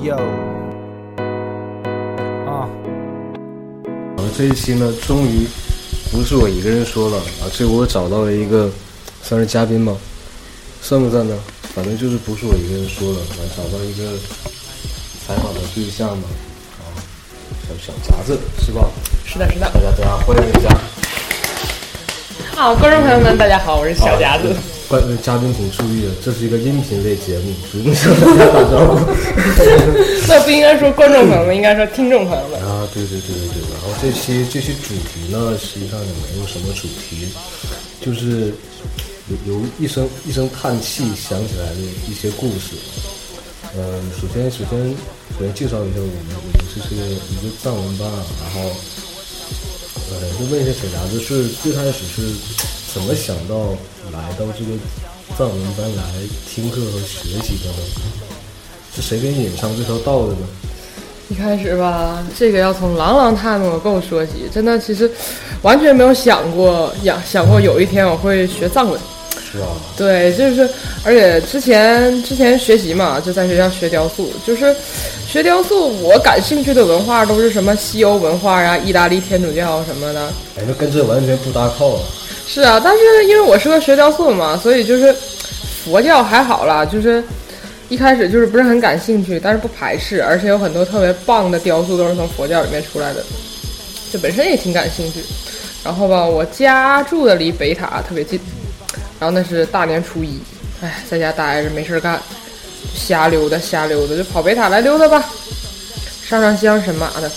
yo，啊，然后这一期呢，终于不是我一个人说了啊，这我找到了一个算是嘉宾吗？算不算呢？反正就是不是我一个人说了，我找到一个采访的对象嘛，啊，小小杂志是吧？是的，是的。大家大家欢迎一下。好，观众朋友们，大家好，我是小夹子。观嘉宾请注意了，这是一个音频类节目，不用向大家打招呼。那不应该说观众朋友们，应该说听众朋友们。啊，对对对对对。然后这期这期主题呢，实际上也没有什么主题，就是由由一声一声叹气想起来的一些故事。嗯，首先首先首先介绍一下我们，我们这是一个藏文班，然后呃，就问一下小夹子，是最开始是怎么想到来到这个藏文班来听课和学习的呢？是谁给你引上这条道的呢？一开始吧，这个要从朗朗他们我够说起，真的其实完全没有想过，想想过有一天我会学藏文。是吧？对，就是，而且之前之前学习嘛，就在学校学雕塑，就是学雕塑，我感兴趣的文化都是什么西欧文化呀、意大利天主教什么的。哎，那跟这完全不搭靠啊！是啊，但是因为我是个学雕塑的嘛，所以就是佛教还好啦，就是一开始就是不是很感兴趣，但是不排斥，而且有很多特别棒的雕塑都是从佛教里面出来的，就本身也挺感兴趣。然后吧，我家住的离北塔特别近，然后那是大年初一，哎，在家待着没事干，瞎溜达瞎溜达，就跑北塔来溜达吧，上上香神马的。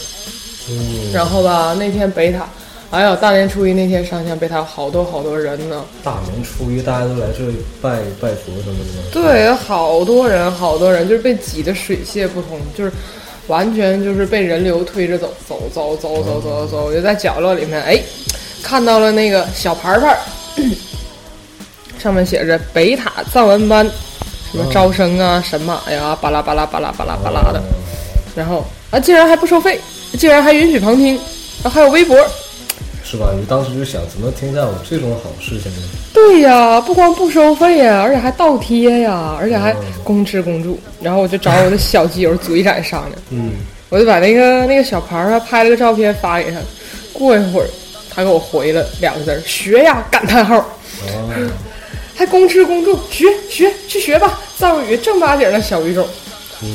嗯，然后吧，那天北塔，哎呦，大年初一那天上香北塔好多好多人呢。大年初一大家都来这里拜拜佛什么的吗？对，好多人，好多人，就是被挤得水泄不通，就是完全就是被人流推着走，走走走走走走，我就在角落里面，哎，看到了那个小牌牌儿，上面写着北塔藏文班，什么招生啊、神马呀，巴拉巴拉巴拉巴拉巴拉的，然后啊，竟然还不收费，竟然还允许旁听，啊还有微博。是吧？你当时就想，怎么天下有这种好事情呢？对呀，不光不收费呀，而且还倒贴呀，而且还公吃公住。然后我就找我的小基友组一展商量，嗯，我就把那个那个小牌儿啊拍了个照片发给他。过一会儿，他给我回了两个字儿：“学呀！”感叹号，哦，还公吃公住，学学去学吧，藏语正八经的小语种。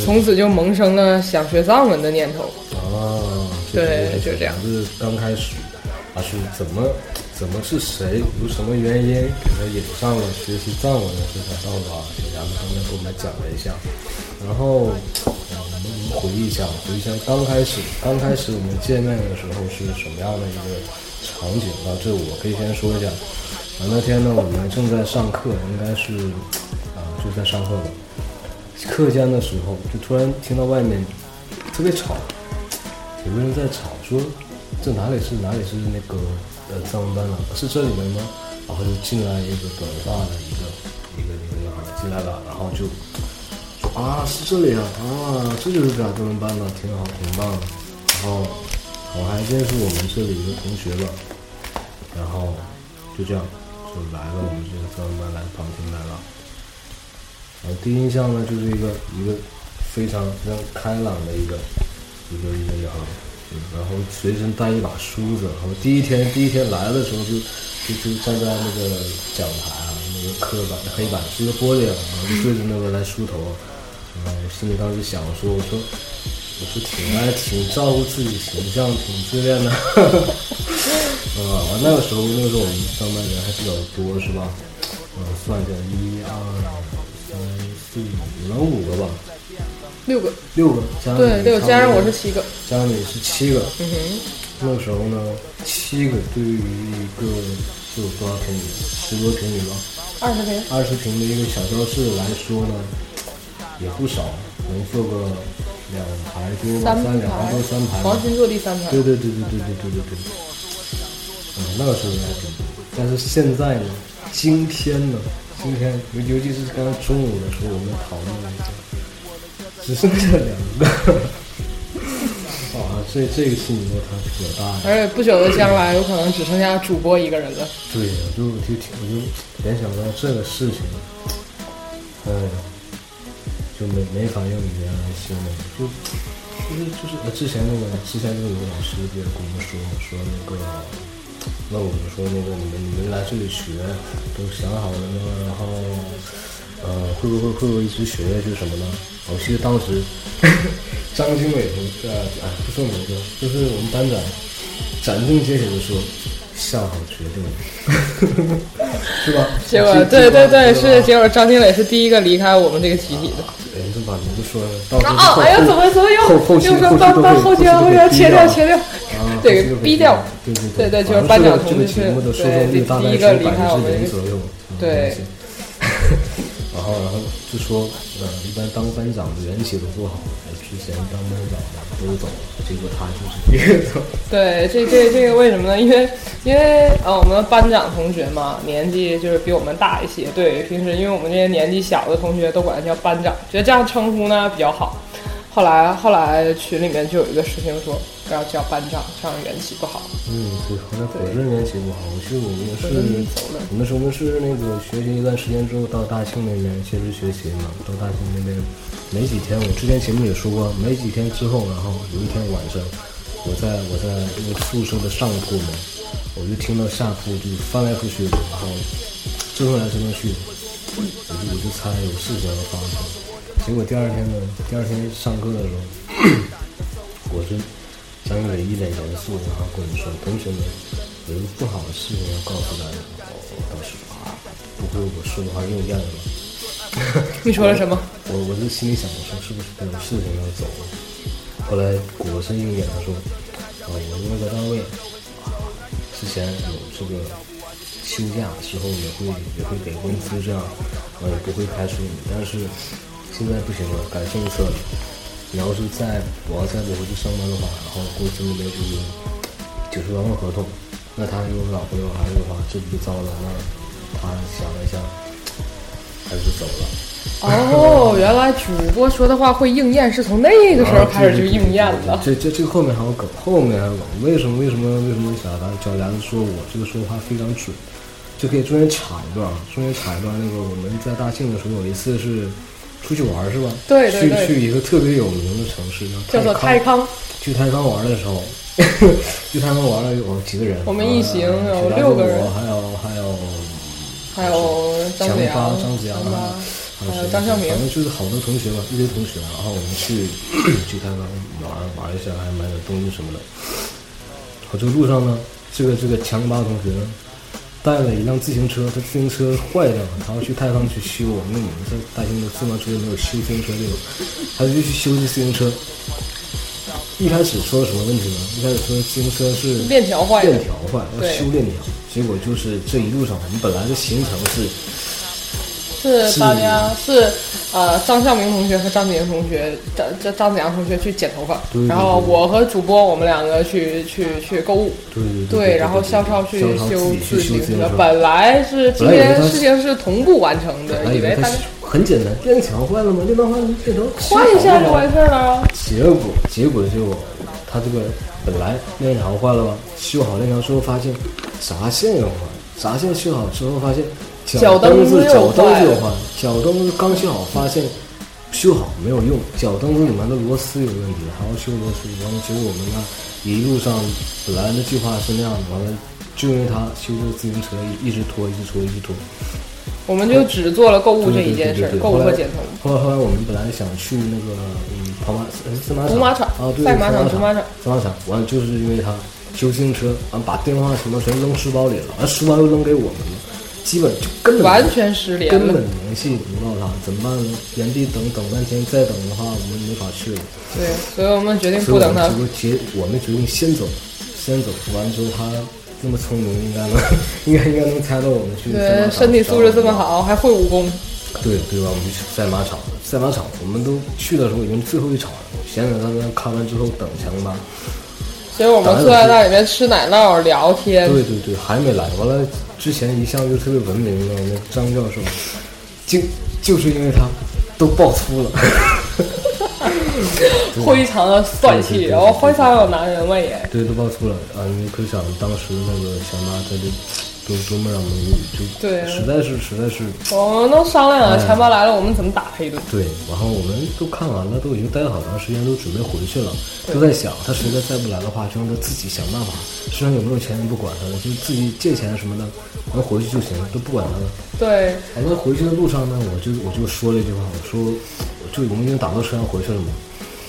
从此就萌生了想学藏文的念头。啊，对就这样是刚开始，啊是怎么怎么是谁有什么原因给他引上了学习藏文的这条道路啊？小杨子刚才给我们讲了一下，然后。回忆一下，回忆一下刚开始刚开始我们见面的时候是什么样的一个场景啊？这我可以先说一下。那天呢，我们正在上课，应该是啊就在上课吧。课间的时候，就突然听到外面特别吵，有个人在吵，说这哪里是哪里是那个呃藏文班了？是这里面吗？然后就进来一个短发的一个一个一个女孩进来了，然后就说啊是这里啊啊这就是咱藏文班的，挺好挺棒的。然后我还认识我们这里一个同学吧，然后就这样就来了我们这个藏文班来旁听来了。然后第一印象呢，就是一个一个非常非常开朗的一个一个一个女孩，嗯，然后随身带一把梳子，然后第一天第一天来的时候就就就站在那个讲台啊，那个刻板黑板是一个玻璃啊，然后就对着那个来梳头，然后我心里当时想说，我说我说挺爱挺照顾自己形象，挺自恋的，啊，完那个时候那个时候我们上班人还比较多是吧？嗯，算一下，一二三四五，能五个吧？六个，六个，加上对，六加上我是七个。加上你是七个。嗯哼，那个时候呢，七个对于一个是有多少平米？十多平米吧，二十平。二十平的一个小教室来说呢，也不少，能坐个两排多吧，三三两排多三排吧。黄金坐第三排。对对对对对对对对对。嗯，那个时候应该挺多，但是现在呢，今天呢，今天尤尤其是刚刚中午的时候，我们讨论了一下，只剩下两个。啊，这这个心理落差可大了。而且不久的将来，有可能只剩下主播一个人了。对呀，就就挺我就联想到这个事情，哎，就没没法用语言来形容，就就是就是呃之前那个之前那个有个老师也跟我们说说那个问我们说那个你们你们来这里学都想好了吗？然后呃会不会会不会一直学下去什么呢？我记得当时 张经纬同志啊，哎不说名字，就是我们班长斩钉截铁的说下好决定了，是吧？结果对对对，是结果张经磊是第一个离开我们这个集体的。哎，你怎么把名字说了？到时候啊！后哎呀，怎么怎么又又说把把后期后期切掉切掉，啊，对后期都会逼掉 对对对对就是班长同志这个节目的收对第一个离开我们对。然后，就说，呃，一般当班长的元气都不好，之前当班长的都走了，结果他就是一个走。对，这这这个为什么呢？因为因为呃，我们班长同学嘛，年纪就是比我们大一些。对，平时因为我们这些年纪小的同学都管他叫班长，觉得这样称呼呢比较好。后来后来群里面就有一个师兄说不要叫班长，这样元气不好。嗯，对，后来火车元气不好，我记得我们是，我们是我们是那个学习一段时间之后到大庆那边接着学习嘛，到大庆那边没几天，我之前节目也说过，没几天之后，然后有一天晚上，我在我在那个宿舍的上铺嘛，我就听到下铺就翻来覆去的，然后折腾来折腾去，我就我就猜有事情要发生，结果第二天呢，第二天上课的时候，我就张经纬一脸严肃，然后跟我们说：“同学们，有一个不好的事情要告诉大家。”我当时啊，不会我说的话应验了吧？你说了什么？我我就心里想，我说是不是有事情要走了？后来果真应验，他说：“啊，我们那个单位啊，之前有这个休假之后也会也会给工资这样，啊也不会开除你，但是现在不行了，改政策了。你要是再我要再不回去上班的话，然后公司那边就是九十万份合同，那他有老婆有孩子的话，这不就糟了？那他想了一下，还是走了。哦，原来主播说的话会应验，是从那个时候开始就应验了。这这这后面还有梗，后面还有梗。为什么为什么为什么小达脚丫子说我这个说话非常准？就可以中间插一段啊，中间插一段。那个我们在大庆的时候有一次是出去玩是吧？对对对去去一个特别有名的城市叫做泰康。去泰康玩的时候，去泰康玩了有几个人？我们一行呃有六个人还有还有还有张强子阳、张子阳张啊，还有谁张孝明反正就是好多同学吧，一堆同学，然后我们去 去泰康玩玩一下，还买点东西什么的。我这个路上呢，这个这个强巴同学呢，带了一辆自行车，他自行车坏掉了，他要去泰康去修。因为我们在大庆的自行车没有修自行车这种，他就去修这自行车。一开始说什么问题呢？一开始说自行车是链条坏了链条坏，要修链条。结果就是这一路上，我们本来的行程是是大家是呃张孝明同学和张子阳同学，张张张子阳同学去剪头发对对，对然后我和主播我们两个去去去购物，对对对，然后肖超去修自行车。本来是今天事情是同步完成的，还以为他很简单，链条坏了吗？链条坏了，链条换一下就完事儿了啊。结果结果就他这个本来链条坏了吧，修好链条之后发现啥线又坏，啥线修好之后发现脚蹬蹬子脚蹬子有坏，脚蹬子刚修好发现修好没有用，脚蹬子里面的螺丝有问题，还要修螺丝。然后，结果我们呢一路上本来的计划是那样的，完了就因为他修这个自行车一一直拖，一直拖，一直拖。我们就只做了购物这一件事购物和剪头。后来后来我们本来想去那个嗯跑马呃赛马场竹马场啊对赛马场赛马场赛马场完了就是因为他修自行车完把电话什么全扔书包里了，完书包又扔给我们了，基本就根本完全失联了根本。联系不到他，怎么办呢？原地等等半天，再等的话我们没法去了，对，所以我们决定不等他我们决定先走，先走完了之后他这么聪明，应该能 应该应该能猜到我们去对，身体素质这么好，还会武功。对对吧？我们去赛马场，赛马场我们都去的时候已经最后一场了，闲着他们看完之后等强巴。所以我们坐在那里面吃奶酪聊天。对对对，还没来。完了，之前一向就特别文明的那张教授，就就是因为他都爆粗了。非常的帅气，然后非常有男人味耶。对，都爆粗了啊！你可想当时那个小娜，她就都都没让我们就对实在是实在是我们都商量了，钱包来了，我们怎么打他一顿？对，然后我们都看完了，都已经待了好长时间，都准备回去了，都在想他实在再不来的话，就让他自己想办法，身上有没有钱不管他了，就自己借钱什么的，能回去就行，都不管他了。对，完了回去的路上呢，我就我就说了一句话，我说我就我们已经打到车上回去了嘛。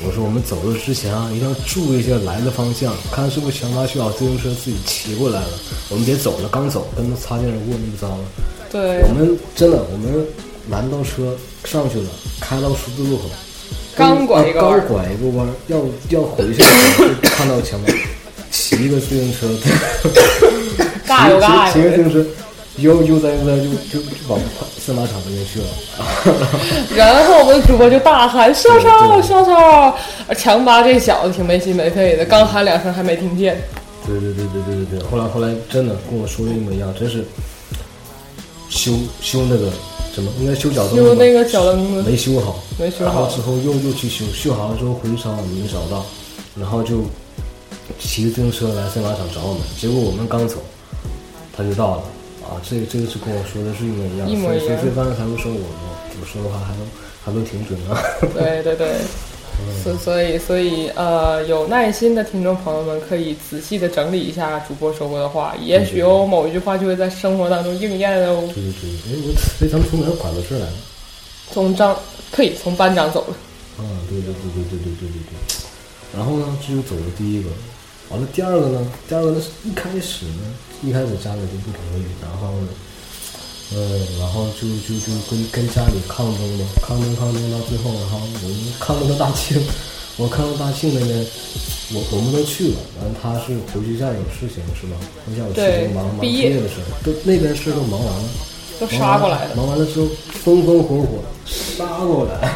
我说我们走路之前啊，一定要注意一下来的方向，看是不是强巴需要自行车自己骑过来了。我们别走了，刚走跟他擦肩而过那么糟了。对我，们真的，我们拦到车上去了，开到十字路口，刚拐一个弯刚拐一个弯儿，要要回去的时候，就看到强巴 骑一个自行车，尬有尬骑骑个自。行车，悠悠哉悠哉就就就往赛马场那边去了。然后我们主播就大喊：“校超，对校超！”强巴这小子挺没心没肺的，刚喊两声还没听见。对对对对对对对，后来后来真的跟我说的一模一样，真是修修那个什么，应该修脚蹬吧修那个脚蹬子没修好，没修好然后之后又又去修，修好了之后回厂我们没找到，然后就骑着自行车来赛马场找我们，结果我们刚走，他就到了。啊，这个这个是跟我说的是一模一样，一模一样所以所以刚才才会说我我我说的话还都还都挺准啊。对对对，所所以所以呃，有耐心的听众朋友们可以仔细的整理一下主播说过的话，也许有某一句话就会在生活当中应验哦。对对对，哎我哎咱们从哪儿拐到这儿来了？从张可以从班长走了，啊，对对对对对对对对对。然后呢，这就走了第一个，完了第二个呢，第二个呢是一开始呢，一开始家里就不同意，然后呢，嗯，然后就就就跟跟家里抗争嘛，抗争抗争到最后，然后我们抗争到大庆，我抗争大庆那边，我我们都去了，完了他是回学校有事情是吧？回学校有事情忙忙毕业的事儿，都那边事儿都忙完了。都杀过来的，忙完了之后，风风火火杀过来，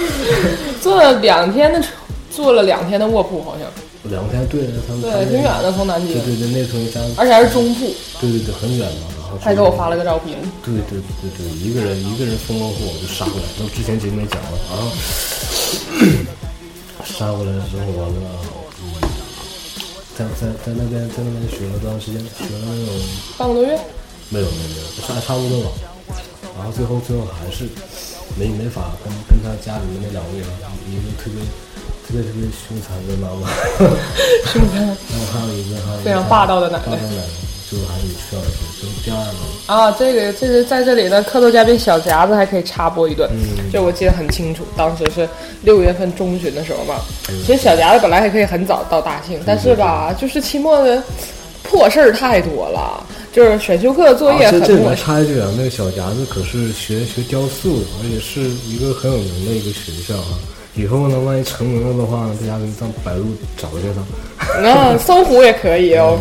坐了两天的车，坐了两天的卧铺，好像两天对着他们，他对，们挺远的，从南京对，对对，那从家，而且还是中部，对对对，很远嘛，然后还给我发了个照片。对对对对，一个人一个人风风火火就杀过来，那之前节目也讲了，然后杀过来之后完了，嗯，在在在那边在那边学了多长时间？学了有半个多月，没有没有没有，差差不多吧。然后最后最后还是没没法跟跟他家里面那两位，一个特别特别特别凶残的妈妈，是不是？然后还有一个非常霸道的奶奶霸道奶奶，最后还是去了去，就是第二个。啊，这个这个在这里呢，客座嘉宾小夹子还可以插播一段，嗯这我记得很清楚，当时是六月份中旬的时候嘛。嗯其实小夹子本来还可以很早到大庆，但是吧，就是期末的破事儿太多了，就是选修课作业啊、这这里面很多。插一句啊，那个小夹子可是学学雕塑的，而且是一个很有名的一个学校啊。以后呢，万一成名了的话呢，大家可以上百度找去他。那，搜狐也可以哦。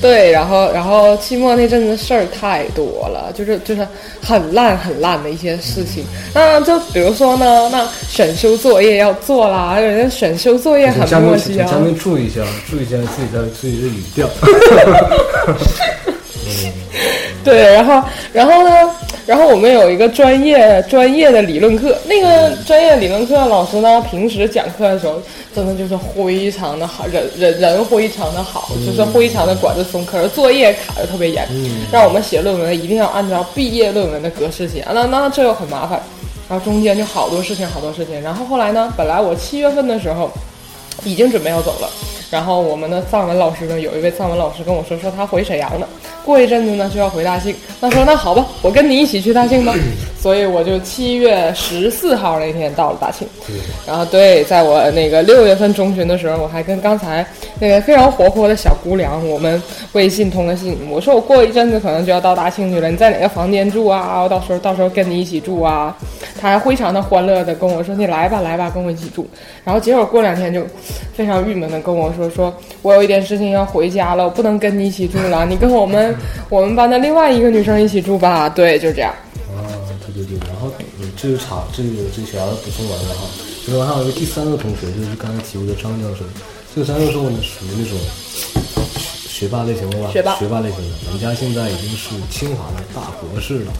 对，然后然后期末那阵子事儿太多了，就是就是很烂很烂的一些事情。那就比如说呢，那选修作业要做啦，人家选修作业很磨叽啊。请嘉宾注意一下，注意一下自己的自己的语调。对，然后然后呢，然后我们有一个专业专业的理论课，那个专业理论课老师呢，平时讲课的时候，真的就是非常的好，人人人非常的好，就是非常的管得松，可是作业卡的特别严，让我们写论文一定要按照毕业论文的格式写，那那这又很麻烦，然后中间就好多事情好多事情，然后后来呢，本来我七月份的时候已经准备要走了。然后我们的藏文老师呢，有一位藏文老师跟我说，说他回沈阳呢，过一阵子呢就要回大庆。他说那好吧，我跟你一起去大庆吧。所以我就七月十四号那天到了大庆。然后对，在我那个六月份中旬的时候，我还跟刚才那个非常活泼的小姑娘，我们微信通了信。我说我过一阵子可能就要到大庆去了，你在哪个房间住啊？我到时候到时候跟你一起住啊。她还非常的欢乐的跟我说：“你来吧，来吧，跟我一起住。”然后结果过两天就非常郁闷的跟我说：“说我有一点事情要回家了，我不能跟你一起住了，你跟我们我们班的另外一个女生一起住吧。”对，就这样。这个查这个这个小丫子补充完了哈，然后还有一个第三个同学，就是刚才提过的张教授。这个张教授呢，属于那种学霸类型的吧？学霸学霸类型的，人家现在已经是清华的大博士了。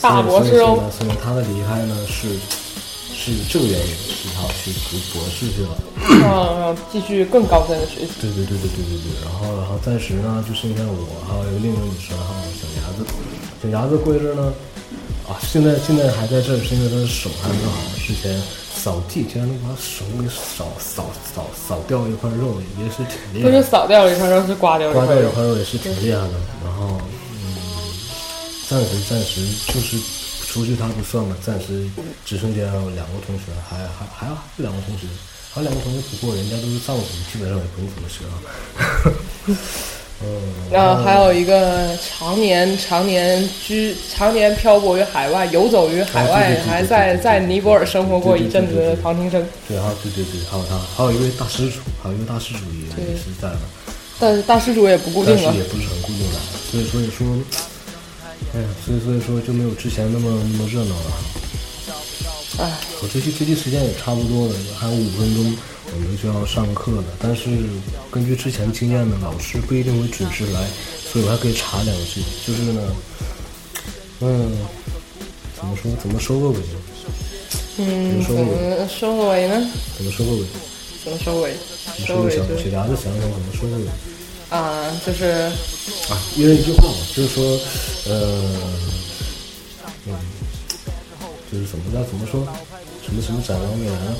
大博士哦所以他的离开呢是是这个原因，是他去读博士去了。嗯，继续更高深的学习。对对对对对对对。然后然后暂时呢，就剩下我还有一个另一个女生，还有小牙子。小牙子过一阵呢，啊，现在现在还在这儿，是因为他的手还没好。之前扫地竟然能把手给扫扫扫扫掉一块肉，也是挺厉害。不是扫掉了一块肉，是刮掉刮掉一块肉也是挺厉害的。然后嗯，暂时暂时就是除去他不算嘛，暂时只剩下两个同学，还还还有两个同学，还有两个同学不过人家都是藏族，基本上也不用怎么学啊。嗯，然后还有一个常年常年居常年漂泊于海外，游走于海外，还在在尼泊尔生活过一阵子的庞庭生。对啊，对对对，还有他，还有一位大施主，还有一位大施主也也是在的。但是大施主也不固定了，也不是很固定的，所以所以说，哎呀，所以所以说就没有之前那么那么热闹了。哎，我这期这期时间也差不多了，还有五分钟。我们就要上课了，但是根据之前经验呢，老师不一定会准时来，所以我还可以查两句。就是呢，嗯，怎么说？怎么收个尾？嗯，怎么收个尾呢？怎么收个尾？怎么收尾？收尾小小牙子想想怎么收个尾？啊，就是啊，一人一句话嘛，就是说，呃，嗯，就是怎么叫怎么说？什么什么展望未来了？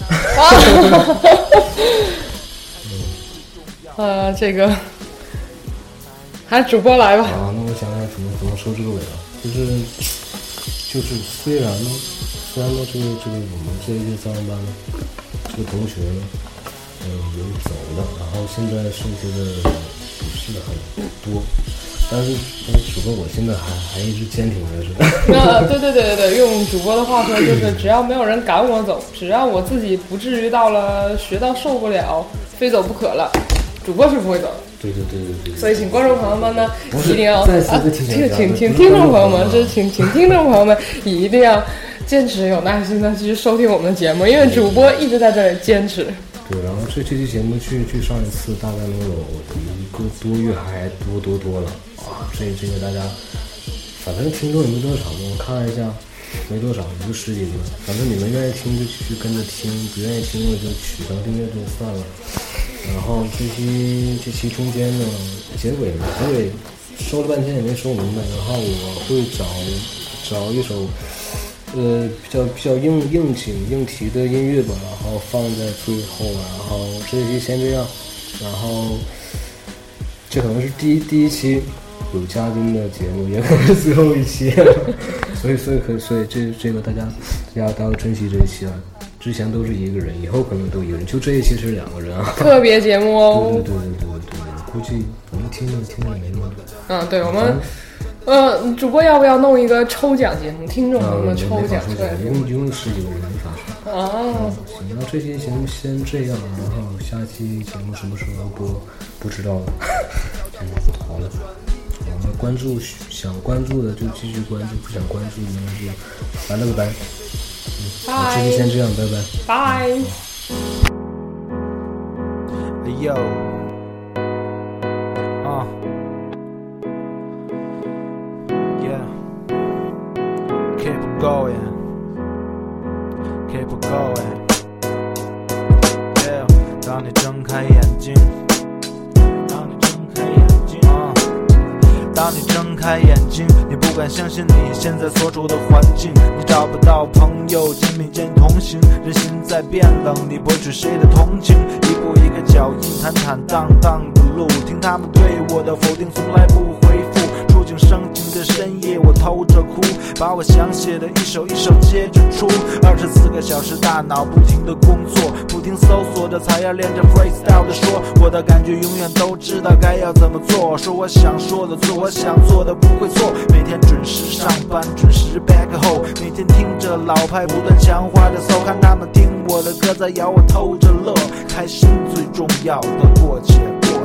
呃，这个还是主播来吧。啊，那我想想怎么怎么收这个尾了。就是就是虽然呢，虽然呢，这个这个我们这一届三班呢，这个同学呢，嗯，有走了，然后现在剩下的不是很多。但是，但是主播，我现在还还一直坚挺着是吧？啊，对对对对对，用主播的话说就是，只要没有人赶我走，只要我自己不至于到了学到受不了，非走不可了，主播是不会走。对对对对对。所以，请观众朋友们呢，一定要再次提醒，请请听众朋友们，这请请听众朋友们一定要坚持有耐心的继续收听我们的节目，因为主播一直在这里坚持。对，然后这这期节目去去上一次大概能有一个多月还多多多了。啊，这这个大家，反正听众也没多少，我看了一下，没多少，也就十几个。反正你们愿意听就继续跟着听，不愿意听了就取消订阅就算了。然后这期这期中间呢，结尾结尾说了半天也没说明白。然后我会找找一首呃比较比较应应景应题的音乐吧，然后放在最后。然后这期先这样，然后这可能是第一第一期。有嘉宾的节目也可能是最后一期，所以所以可所以这这个大家大家珍惜这一期啊！之前都是一个人，以后可能都一个人，就这一期是两个人啊！特别节目哦！对对对对对对，估计我们听着听着没那么多。嗯，对我们，呃，主播要不要弄一个抽奖节目？听众朋友们抽奖出来，一共一共十几个人没法说。啊，行，那这期节目先这样，然后下期节目什么时候要播不知道了。嗯，好了。关注想关注的就继续关注，不想关注的就拜了个拜。嗯，这期先这样，拜拜。拜。哎呦，啊 Going，keep going，Yeah，当你睁开眼睛。当你睁开眼睛，你不敢相信你现在所处的环境，你找不到朋友，肩并肩同行，人心在变冷，你博取谁的同情？一步一个脚印，坦坦荡荡的路，听他们对我的否定，从来不回。景生情的深夜，我偷着哭，把我想写的一首一首接着出。二十四个小时，大脑不停的工作，不停搜索着，才要练着 freestyle 的说。我的感觉永远都知道该要怎么做，说我想说的，做我想做的，不会错。每天准时上班，准时 back home，每天听着老派不断强化的 soul，看他们听我的歌在摇，我偷着乐，开心最重要的过且过。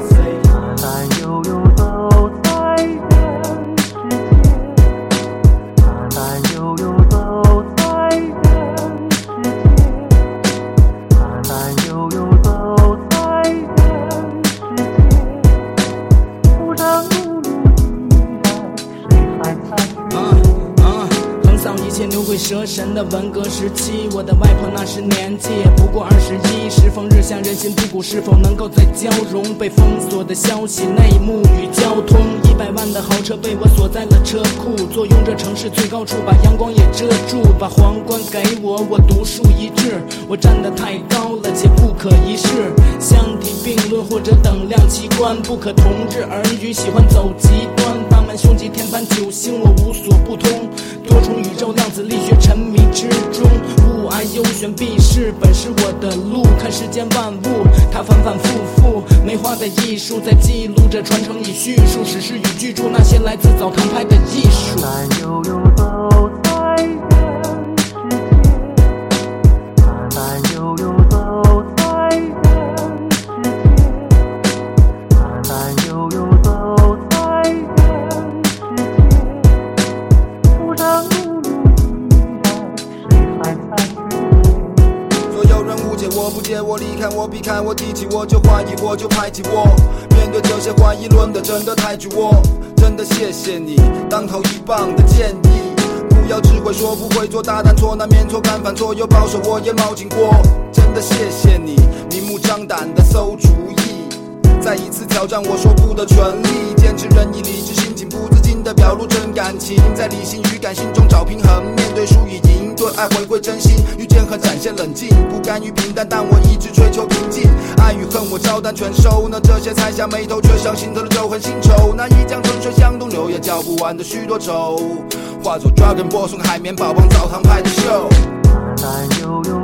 神的文革时期，我的外婆那时年纪也不过二十一。时逢日下，人心不古，是否能够再交融？被封锁的消息，内幕与交通。一百万的豪车被我锁在了车库，坐拥着城市最高处，把阳光也遮住。把皇冠给我，我独树一帜。我站得太高了，且不可一世。相提并论或者等量齐观，不可同日而语。喜欢走极端，大满胸襟，天盘九星，我无所不通。多重宇宙，量子力学，沉迷之中。雾霭幽玄，避世本是我的路。看世间万物，它反反复复。梅花的艺术在记录着，传承与叙述，史诗与巨著，那些来自澡堂派的艺术。我，不接我，离开我，避开我，提起我就怀疑我，就排挤我。面对这些怀疑论的，真的太绝我。真的谢谢你当头一棒的建议，不要只会说不会做，大胆错，难免错，敢犯错，有保守我也冒进过。真的谢谢你明目张胆的馊主意，再一次挑战我说不的权利，坚持仁义理智，情不自禁的表露真感情，在理性与感性中找平衡，面对输与赢，对爱回归真心，遇见和展现冷静，不甘于平淡，但我一直追求平静，爱与恨我照单全收，那这些才下眉头，却像心头的旧恨新仇，那一江春水向东流，也浇不完的许多愁，化作 Dragon Ball 送海绵宝宝澡堂派的秀。慢慢悠悠